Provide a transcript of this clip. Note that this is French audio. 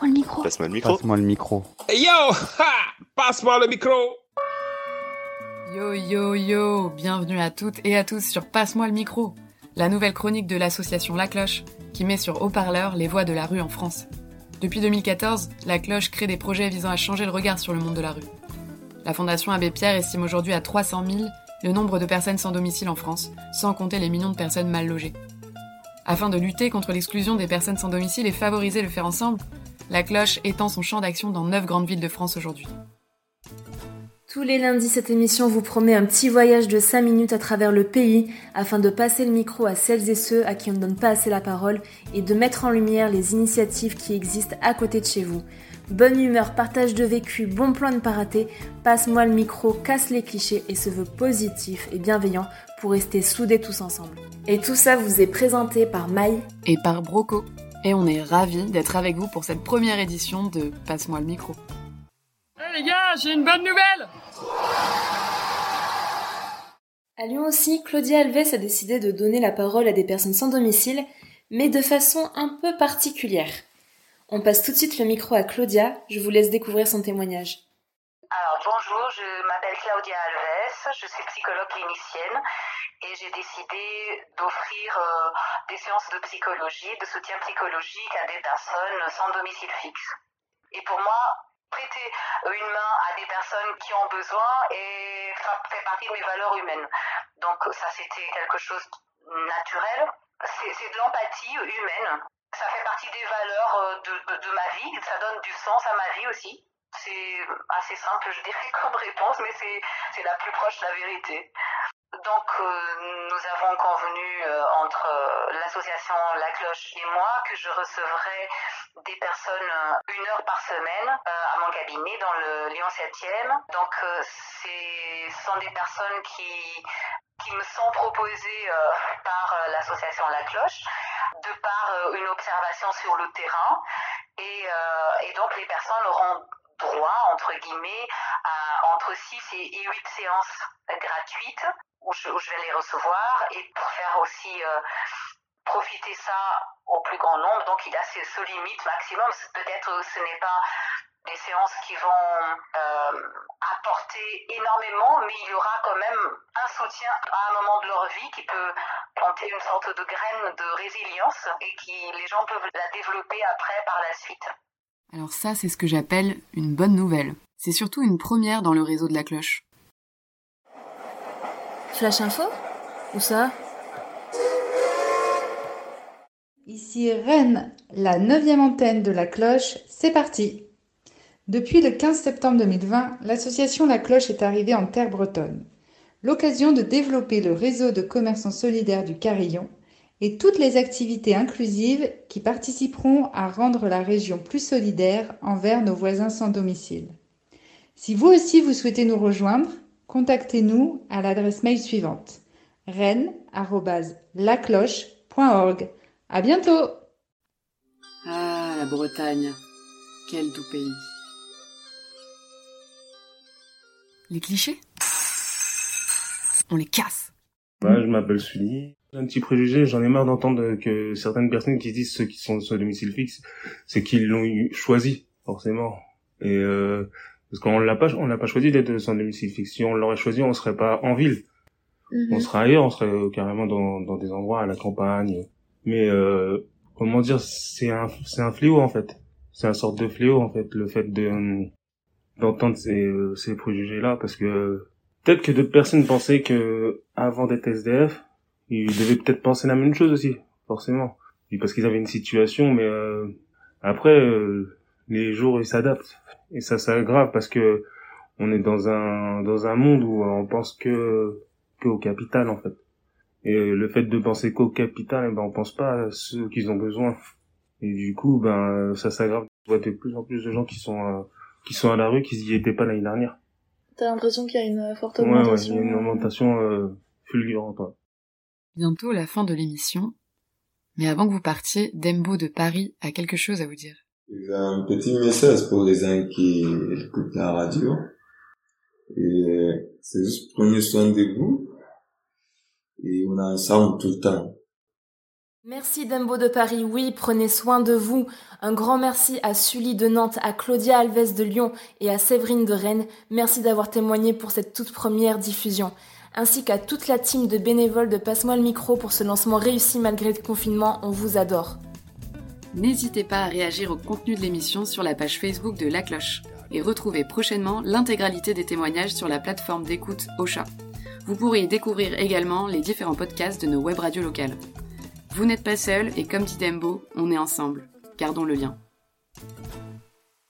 Passe-moi le micro. Passe-moi le micro. Passe-moi le micro. Hey yo ha Passe-moi le micro Yo yo yo, bienvenue à toutes et à tous sur Passe-moi le micro, la nouvelle chronique de l'association La Cloche, qui met sur haut-parleur les voix de la rue en France. Depuis 2014, La Cloche crée des projets visant à changer le regard sur le monde de la rue. La Fondation Abbé Pierre estime aujourd'hui à 300 000 le nombre de personnes sans domicile en France, sans compter les millions de personnes mal logées. Afin de lutter contre l'exclusion des personnes sans domicile et favoriser le faire ensemble, La Cloche étend son champ d'action dans 9 grandes villes de France aujourd'hui. Tous les lundis, cette émission vous promet un petit voyage de 5 minutes à travers le pays afin de passer le micro à celles et ceux à qui on ne donne pas assez la parole et de mettre en lumière les initiatives qui existent à côté de chez vous. Bonne humeur, partage de vécu, bon plan de pas rater, passe-moi le micro, casse les clichés et se veut positif et bienveillant pour rester soudés tous ensemble. Et tout ça vous est présenté par Maï et par Broco. Et on est ravis d'être avec vous pour cette première édition de Passe-moi le micro. Hey les gars, j'ai une bonne nouvelle À Lyon aussi, Claudia Alves a décidé de donner la parole à des personnes sans domicile, mais de façon un peu particulière. On passe tout de suite le micro à Claudia, je vous laisse découvrir son témoignage. Alors bonjour, je m'appelle Claudia Alves, je suis psychologue clinicienne et j'ai décidé d'offrir euh, des séances de psychologie, de soutien psychologique à des personnes sans domicile fixe. Et pour moi, prêter une main à des personnes qui ont besoin et fait partie de mes valeurs humaines. Donc ça c'était quelque chose de naturel. C'est de l'empathie humaine. Ça fait partie des valeurs de, de ma vie. Ça donne du sens à ma vie aussi. C'est assez simple, je dirais, comme réponse, mais c'est la plus proche de la vérité. Donc, euh, nous avons convenu euh, entre euh, l'association La Cloche et moi que je recevrai des personnes une heure par semaine à mon cabinet dans le Lyon 7e. Donc, ce sont des personnes qui, qui me sont proposées par l'association La Cloche de par une observation sur le terrain. Et, et donc, les personnes auront droit, entre guillemets, entre 6 et 8 séances gratuites où je, vais les recevoir et pour faire aussi euh, profiter ça au plus grand nombre. Donc il a ce, ce limite maximum. Peut-être ce n'est pas des séances qui vont euh, apporter énormément, mais il y aura quand même un soutien à un moment de leur vie qui peut planter une sorte de graine de résilience et qui les gens peuvent la développer après par la suite. Alors ça, c'est ce que j'appelle une bonne nouvelle. C'est surtout une première dans le réseau de la cloche. Flash info Où ça Ici Rennes, la neuvième antenne de la cloche, c'est parti Depuis le 15 septembre 2020, l'association La Cloche est arrivée en terre bretonne. L'occasion de développer le réseau de commerçants solidaires du Carillon et toutes les activités inclusives qui participeront à rendre la région plus solidaire envers nos voisins sans domicile. Si vous aussi vous souhaitez nous rejoindre, contactez-nous à l'adresse mail suivante rennes@lacloche.org. À bientôt. Ah, la Bretagne. Quel doux pays. Les clichés? On les casse. Bah, je m'appelle Sully. J'ai un petit préjugé, j'en ai marre d'entendre que certaines personnes qui disent ceux qui sont sur domicile fixe, c'est qu'ils l'ont choisi, forcément. Et euh, parce qu'on l'a pas, on l'a pas choisi d'être sans domicile fixe. Si on l'aurait choisi, on serait pas en ville. -hmm. On serait ailleurs, on serait carrément dans, dans des endroits à la campagne. Mais euh, comment dire, c'est un, c'est un fléau en fait. C'est un sorte de fléau en fait, le fait de d'entendre ces, ces préjugés là, parce que peut-être que d'autres personnes pensaient que avant d'être SDF, ils devaient peut-être penser la même chose aussi, forcément. Et parce qu'ils avaient une situation, mais euh, après, euh, les jours ils s'adaptent et ça s'aggrave parce que on est dans un dans un monde où on pense que que au capital en fait. Et le fait de penser qu'au capital, eh ben on pense pas à ceux qu'ils ont besoin. Et du coup, ben ça s'aggrave. On voit de plus en plus de gens qui sont euh, qui sont à la rue, qui y étaient pas l'année dernière. T'as l'impression qu'il y a une forte augmentation. Ouais, ouais, il y a une augmentation euh, fulgurante. Ouais. Bientôt la fin de l'émission. Mais avant que vous partiez, Dembo de Paris a quelque chose à vous dire. Un petit message pour les gens qui écoutent la radio. Et c'est juste prenez soin de vous. Et on est ensemble tout le temps. Merci Dembo de Paris, oui, prenez soin de vous. Un grand merci à Sully de Nantes, à Claudia Alves de Lyon et à Séverine de Rennes. Merci d'avoir témoigné pour cette toute première diffusion. Ainsi qu'à toute la team de bénévoles de Passe-moi le micro pour ce lancement réussi malgré le confinement, on vous adore. N'hésitez pas à réagir au contenu de l'émission sur la page Facebook de La Cloche et retrouvez prochainement l'intégralité des témoignages sur la plateforme d'écoute Ocha. Vous pourrez y découvrir également les différents podcasts de nos web radios locales. Vous n'êtes pas seul et comme dit Dembo, on est ensemble. Gardons le lien.